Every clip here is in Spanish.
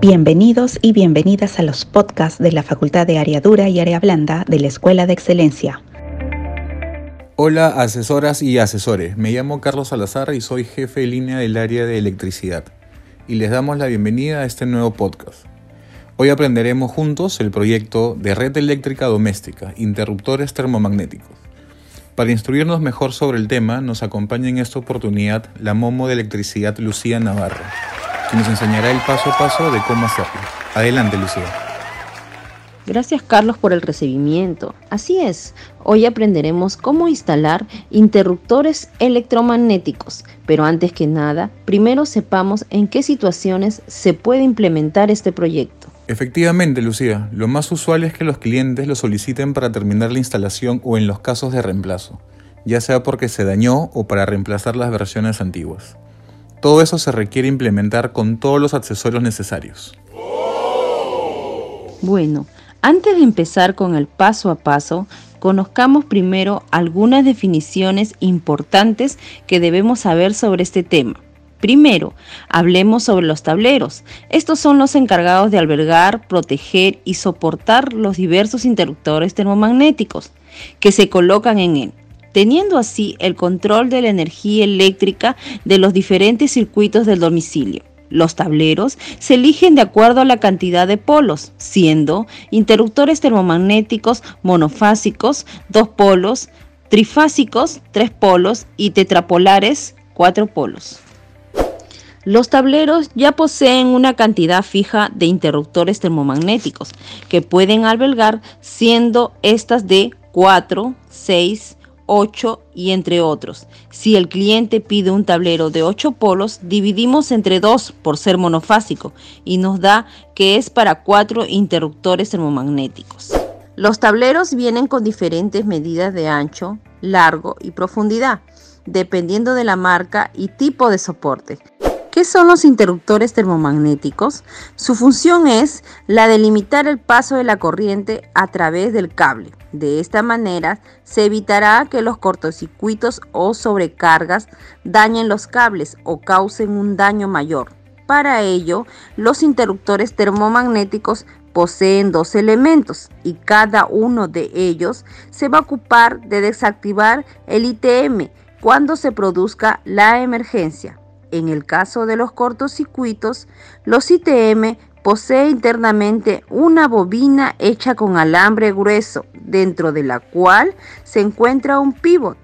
Bienvenidos y bienvenidas a los podcasts de la Facultad de Área Dura y Área Blanda de la Escuela de Excelencia. Hola asesoras y asesores, me llamo Carlos Salazar y soy jefe de línea del área de electricidad y les damos la bienvenida a este nuevo podcast. Hoy aprenderemos juntos el proyecto de red eléctrica doméstica, interruptores termomagnéticos. Para instruirnos mejor sobre el tema, nos acompaña en esta oportunidad la Momo de Electricidad Lucía Navarro que nos enseñará el paso a paso de cómo hacerlo. Adelante, Lucía. Gracias Carlos por el recibimiento. Así es, hoy aprenderemos cómo instalar interruptores electromagnéticos, pero antes que nada, primero sepamos en qué situaciones se puede implementar este proyecto. Efectivamente, Lucía, lo más usual es que los clientes lo soliciten para terminar la instalación o en los casos de reemplazo, ya sea porque se dañó o para reemplazar las versiones antiguas. Todo eso se requiere implementar con todos los accesorios necesarios. Bueno, antes de empezar con el paso a paso, conozcamos primero algunas definiciones importantes que debemos saber sobre este tema. Primero, hablemos sobre los tableros. Estos son los encargados de albergar, proteger y soportar los diversos interruptores termomagnéticos que se colocan en él teniendo así el control de la energía eléctrica de los diferentes circuitos del domicilio. Los tableros se eligen de acuerdo a la cantidad de polos, siendo interruptores termomagnéticos monofásicos, dos polos, trifásicos, tres polos y tetrapolares, cuatro polos. Los tableros ya poseen una cantidad fija de interruptores termomagnéticos que pueden albergar siendo estas de 4, 6, 8 y entre otros. Si el cliente pide un tablero de 8 polos, dividimos entre 2 por ser monofásico y nos da que es para 4 interruptores termomagnéticos. Los tableros vienen con diferentes medidas de ancho, largo y profundidad, dependiendo de la marca y tipo de soporte. ¿Qué son los interruptores termomagnéticos? Su función es la de limitar el paso de la corriente a través del cable. De esta manera se evitará que los cortocircuitos o sobrecargas dañen los cables o causen un daño mayor. Para ello, los interruptores termomagnéticos poseen dos elementos y cada uno de ellos se va a ocupar de desactivar el ITM cuando se produzca la emergencia. En el caso de los cortocircuitos, los ITM posee internamente una bobina hecha con alambre grueso, dentro de la cual se encuentra un pivot,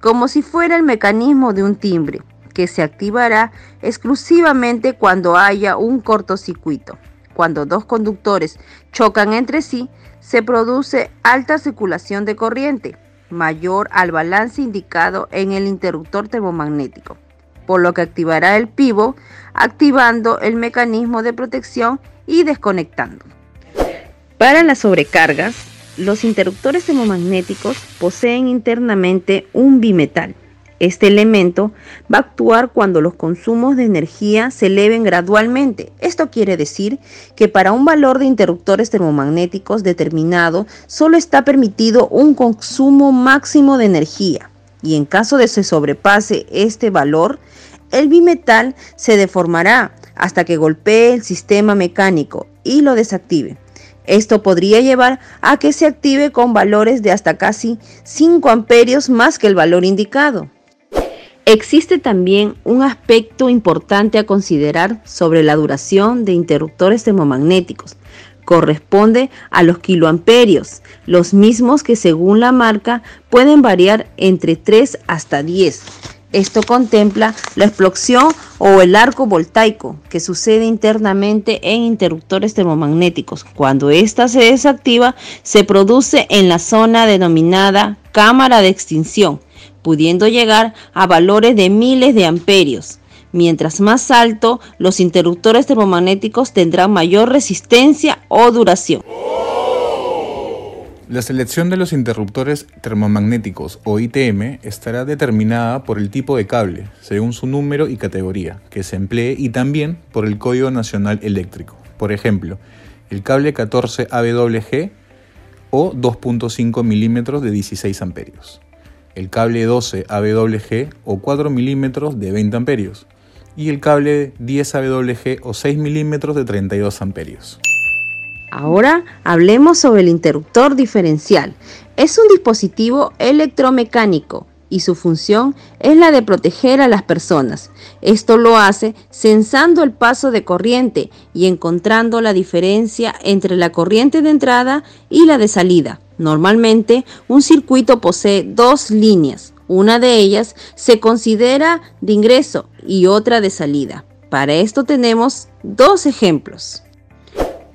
como si fuera el mecanismo de un timbre, que se activará exclusivamente cuando haya un cortocircuito. Cuando dos conductores chocan entre sí, se produce alta circulación de corriente, mayor al balance indicado en el interruptor termomagnético por lo que activará el pivo, activando el mecanismo de protección y desconectando. Para las sobrecargas, los interruptores termomagnéticos poseen internamente un bimetal. Este elemento va a actuar cuando los consumos de energía se eleven gradualmente. Esto quiere decir que para un valor de interruptores termomagnéticos determinado solo está permitido un consumo máximo de energía y en caso de se sobrepase este valor, el bimetal se deformará hasta que golpee el sistema mecánico y lo desactive. Esto podría llevar a que se active con valores de hasta casi 5 amperios más que el valor indicado. Existe también un aspecto importante a considerar sobre la duración de interruptores termomagnéticos. Corresponde a los kiloamperios, los mismos que según la marca pueden variar entre 3 hasta 10 esto contempla la explosión o el arco voltaico que sucede internamente en interruptores termomagnéticos. Cuando ésta se desactiva, se produce en la zona denominada cámara de extinción, pudiendo llegar a valores de miles de amperios. Mientras más alto, los interruptores termomagnéticos tendrán mayor resistencia o duración. La selección de los interruptores termomagnéticos o ITM estará determinada por el tipo de cable, según su número y categoría, que se emplee y también por el Código Nacional Eléctrico. Por ejemplo, el cable 14 AWG o 2.5 milímetros de 16 amperios, el cable 12 AWG o 4 milímetros de 20 amperios y el cable 10 AWG o 6 milímetros de 32 amperios. Ahora hablemos sobre el interruptor diferencial. Es un dispositivo electromecánico y su función es la de proteger a las personas. Esto lo hace censando el paso de corriente y encontrando la diferencia entre la corriente de entrada y la de salida. Normalmente, un circuito posee dos líneas. Una de ellas se considera de ingreso y otra de salida. Para esto tenemos dos ejemplos.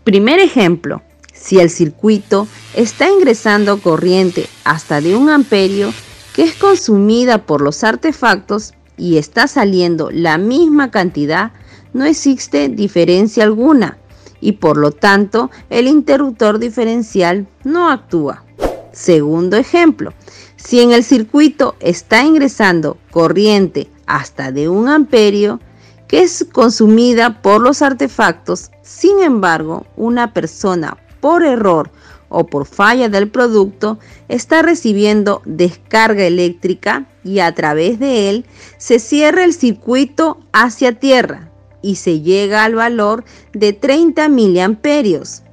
Primer ejemplo, si el circuito está ingresando corriente hasta de un amperio que es consumida por los artefactos y está saliendo la misma cantidad, no existe diferencia alguna y por lo tanto el interruptor diferencial no actúa. Segundo ejemplo, si en el circuito está ingresando corriente hasta de un amperio, que es consumida por los artefactos. Sin embargo, una persona por error o por falla del producto está recibiendo descarga eléctrica y a través de él se cierra el circuito hacia tierra y se llega al valor de 30 miliamperios.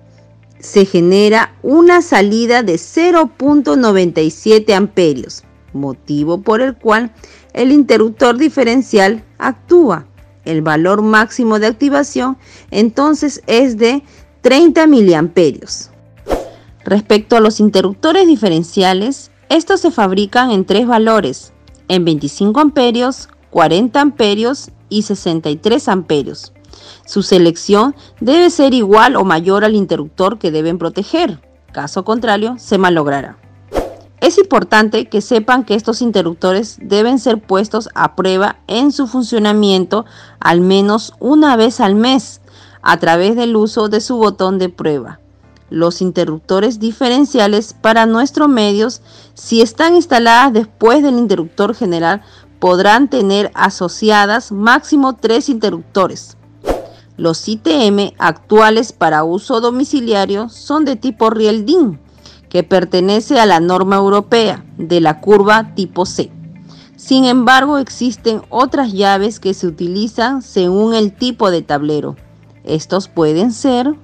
Se genera una salida de 0.97 amperios, motivo por el cual el interruptor diferencial actúa el valor máximo de activación entonces es de 30 miliamperios. Respecto a los interruptores diferenciales, estos se fabrican en tres valores, en 25 amperios, 40 amperios y 63 amperios. Su selección debe ser igual o mayor al interruptor que deben proteger, caso contrario se malogrará. Es importante que sepan que estos interruptores deben ser puestos a prueba en su funcionamiento al menos una vez al mes a través del uso de su botón de prueba. Los interruptores diferenciales para nuestros medios, si están instaladas después del interruptor general, podrán tener asociadas máximo tres interruptores. Los ITM actuales para uso domiciliario son de tipo Riel-DIN que pertenece a la norma europea de la curva tipo C. Sin embargo, existen otras llaves que se utilizan según el tipo de tablero. Estos pueden ser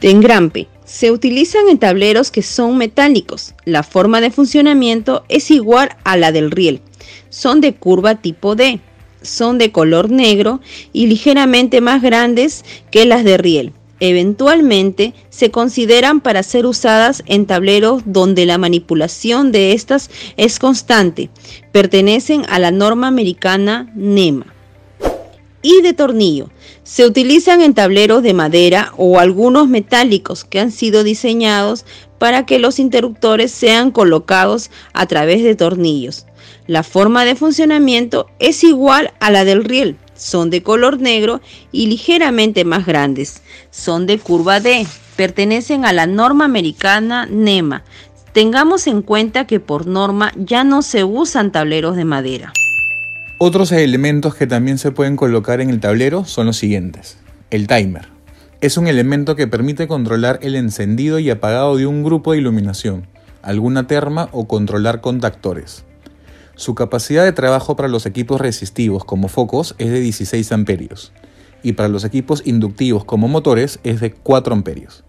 de engrampe. Se utilizan en tableros que son metálicos. La forma de funcionamiento es igual a la del riel. Son de curva tipo D. Son de color negro y ligeramente más grandes que las de riel eventualmente se consideran para ser usadas en tableros donde la manipulación de estas es constante. Pertenecen a la norma americana NEMA. Y de tornillo. Se utilizan en tableros de madera o algunos metálicos que han sido diseñados para que los interruptores sean colocados a través de tornillos. La forma de funcionamiento es igual a la del riel, son de color negro y ligeramente más grandes. Son de curva D, pertenecen a la norma americana NEMA. Tengamos en cuenta que por norma ya no se usan tableros de madera. Otros elementos que también se pueden colocar en el tablero son los siguientes. El timer. Es un elemento que permite controlar el encendido y apagado de un grupo de iluminación, alguna terma o controlar contactores. Su capacidad de trabajo para los equipos resistivos como focos es de 16 amperios y para los equipos inductivos como motores es de 4 amperios.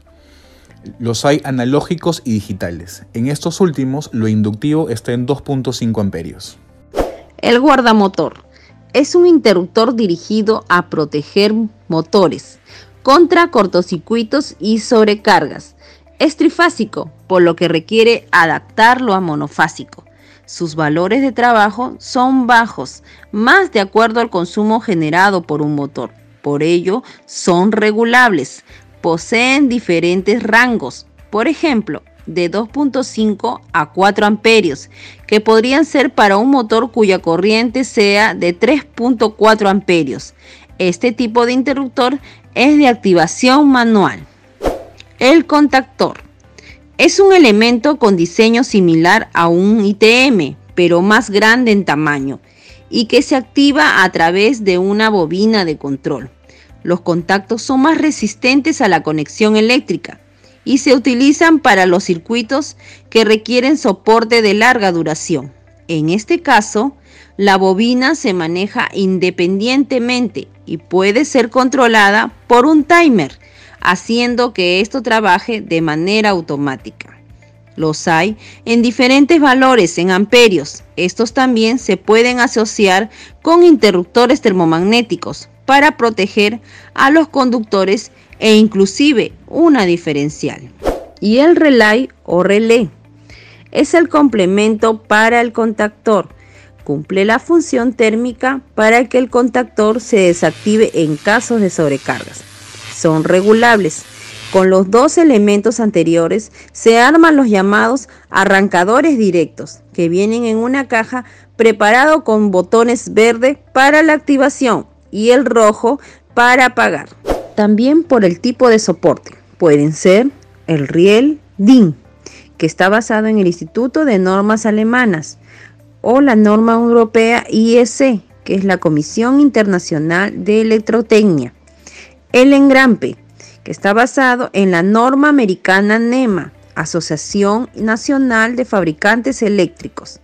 Los hay analógicos y digitales. En estos últimos, lo inductivo está en 2.5 amperios. El guardamotor es un interruptor dirigido a proteger motores contra cortocircuitos y sobrecargas. Es trifásico, por lo que requiere adaptarlo a monofásico. Sus valores de trabajo son bajos, más de acuerdo al consumo generado por un motor. Por ello, son regulables. Poseen diferentes rangos. Por ejemplo, de 2.5 a 4 amperios, que podrían ser para un motor cuya corriente sea de 3.4 amperios. Este tipo de interruptor es de activación manual. El contactor es un elemento con diseño similar a un ITM, pero más grande en tamaño y que se activa a través de una bobina de control. Los contactos son más resistentes a la conexión eléctrica y se utilizan para los circuitos que requieren soporte de larga duración. En este caso, la bobina se maneja independientemente y puede ser controlada por un timer, haciendo que esto trabaje de manera automática. Los hay en diferentes valores en amperios. Estos también se pueden asociar con interruptores termomagnéticos para proteger a los conductores e inclusive una diferencial. Y el relay o relé es el complemento para el contactor. Cumple la función térmica para que el contactor se desactive en casos de sobrecargas. Son regulables. Con los dos elementos anteriores se arman los llamados arrancadores directos, que vienen en una caja preparado con botones verde para la activación y el rojo para apagar. También por el tipo de soporte. Pueden ser el riel DIN, que está basado en el Instituto de Normas Alemanas, o la norma europea IEC, que es la Comisión Internacional de Electrotecnia. El engrampe, que está basado en la norma americana NEMA, Asociación Nacional de Fabricantes Eléctricos.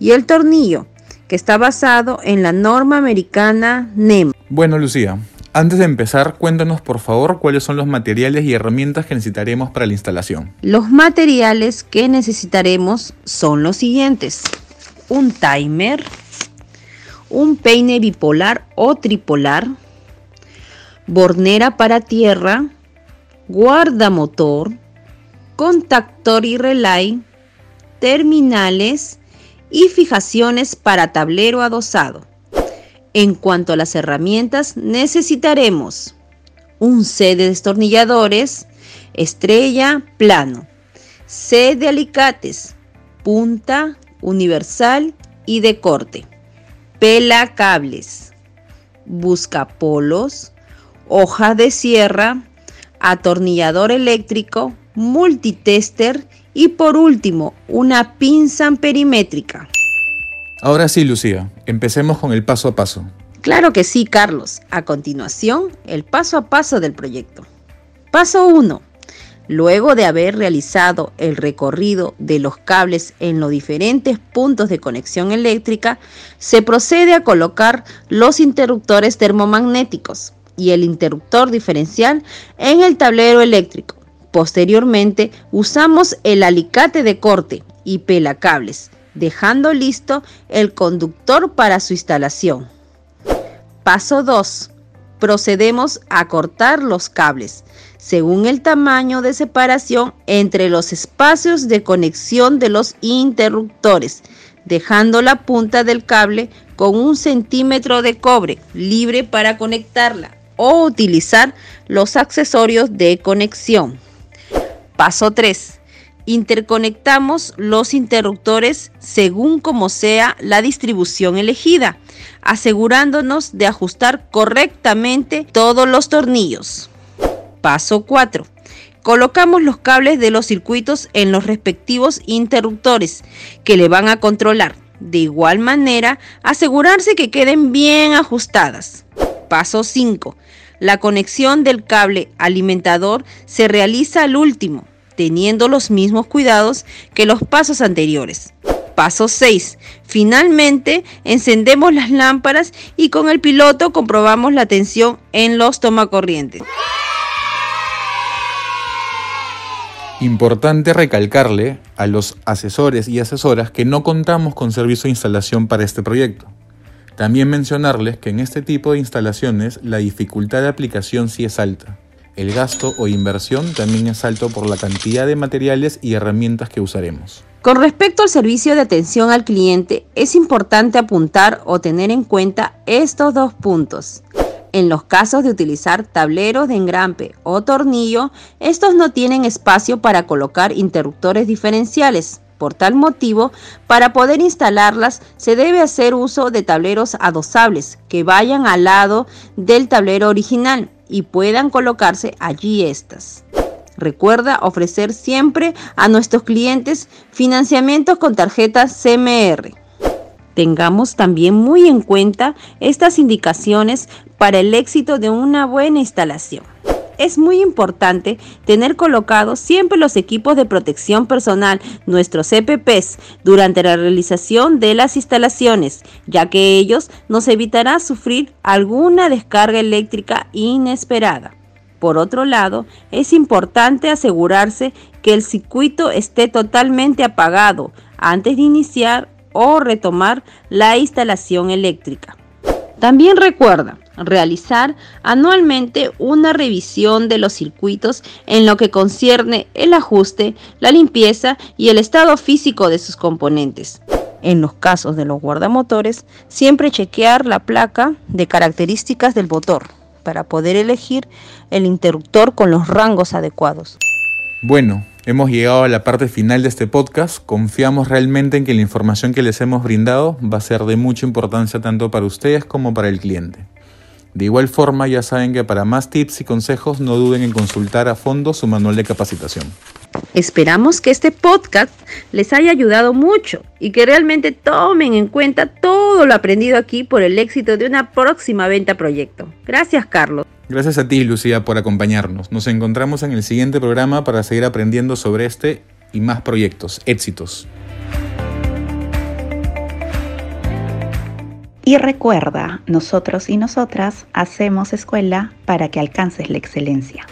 Y el tornillo, que está basado en la norma americana NEMA. Bueno, Lucía, antes de empezar, cuéntanos por favor cuáles son los materiales y herramientas que necesitaremos para la instalación. Los materiales que necesitaremos son los siguientes. Un timer, un peine bipolar o tripolar, bornera para tierra, guardamotor, contactor y relay, terminales y fijaciones para tablero adosado. En cuanto a las herramientas, necesitaremos un C de destornilladores, estrella, plano, C de alicates, punta, universal y de corte, pela cables, buscapolos, hoja de sierra, atornillador eléctrico, multitester y por último una pinza perimétrica. Ahora sí, Lucía, empecemos con el paso a paso. Claro que sí, Carlos. A continuación, el paso a paso del proyecto. Paso 1. Luego de haber realizado el recorrido de los cables en los diferentes puntos de conexión eléctrica, se procede a colocar los interruptores termomagnéticos y el interruptor diferencial en el tablero eléctrico. Posteriormente, usamos el alicate de corte y pelacables dejando listo el conductor para su instalación. Paso 2. Procedemos a cortar los cables según el tamaño de separación entre los espacios de conexión de los interruptores, dejando la punta del cable con un centímetro de cobre libre para conectarla o utilizar los accesorios de conexión. Paso 3 interconectamos los interruptores según como sea la distribución elegida, asegurándonos de ajustar correctamente todos los tornillos. Paso 4. Colocamos los cables de los circuitos en los respectivos interruptores que le van a controlar. De igual manera, asegurarse que queden bien ajustadas. Paso 5. La conexión del cable alimentador se realiza al último, teniendo los mismos cuidados que los pasos anteriores. Paso 6. Finalmente, encendemos las lámparas y con el piloto comprobamos la tensión en los tomacorrientes. Importante recalcarle a los asesores y asesoras que no contamos con servicio de instalación para este proyecto. También mencionarles que en este tipo de instalaciones la dificultad de aplicación sí es alta. El gasto o inversión también es alto por la cantidad de materiales y herramientas que usaremos. Con respecto al servicio de atención al cliente, es importante apuntar o tener en cuenta estos dos puntos. En los casos de utilizar tableros de engrampe o tornillo, estos no tienen espacio para colocar interruptores diferenciales. Por tal motivo, para poder instalarlas se debe hacer uso de tableros adosables que vayan al lado del tablero original y puedan colocarse allí estas. Recuerda ofrecer siempre a nuestros clientes financiamientos con tarjetas CMR. Tengamos también muy en cuenta estas indicaciones para el éxito de una buena instalación. Es muy importante tener colocados siempre los equipos de protección personal, nuestros EPPs, durante la realización de las instalaciones, ya que ellos nos evitará sufrir alguna descarga eléctrica inesperada. Por otro lado, es importante asegurarse que el circuito esté totalmente apagado antes de iniciar o retomar la instalación eléctrica. También recuerda realizar anualmente una revisión de los circuitos en lo que concierne el ajuste, la limpieza y el estado físico de sus componentes. En los casos de los guardamotores, siempre chequear la placa de características del motor para poder elegir el interruptor con los rangos adecuados. Bueno, hemos llegado a la parte final de este podcast. Confiamos realmente en que la información que les hemos brindado va a ser de mucha importancia tanto para ustedes como para el cliente. De igual forma, ya saben que para más tips y consejos no duden en consultar a fondo su manual de capacitación. Esperamos que este podcast les haya ayudado mucho y que realmente tomen en cuenta todo lo aprendido aquí por el éxito de una próxima venta proyecto. Gracias, Carlos. Gracias a ti, Lucía, por acompañarnos. Nos encontramos en el siguiente programa para seguir aprendiendo sobre este y más proyectos. Éxitos. Y recuerda, nosotros y nosotras hacemos escuela para que alcances la excelencia.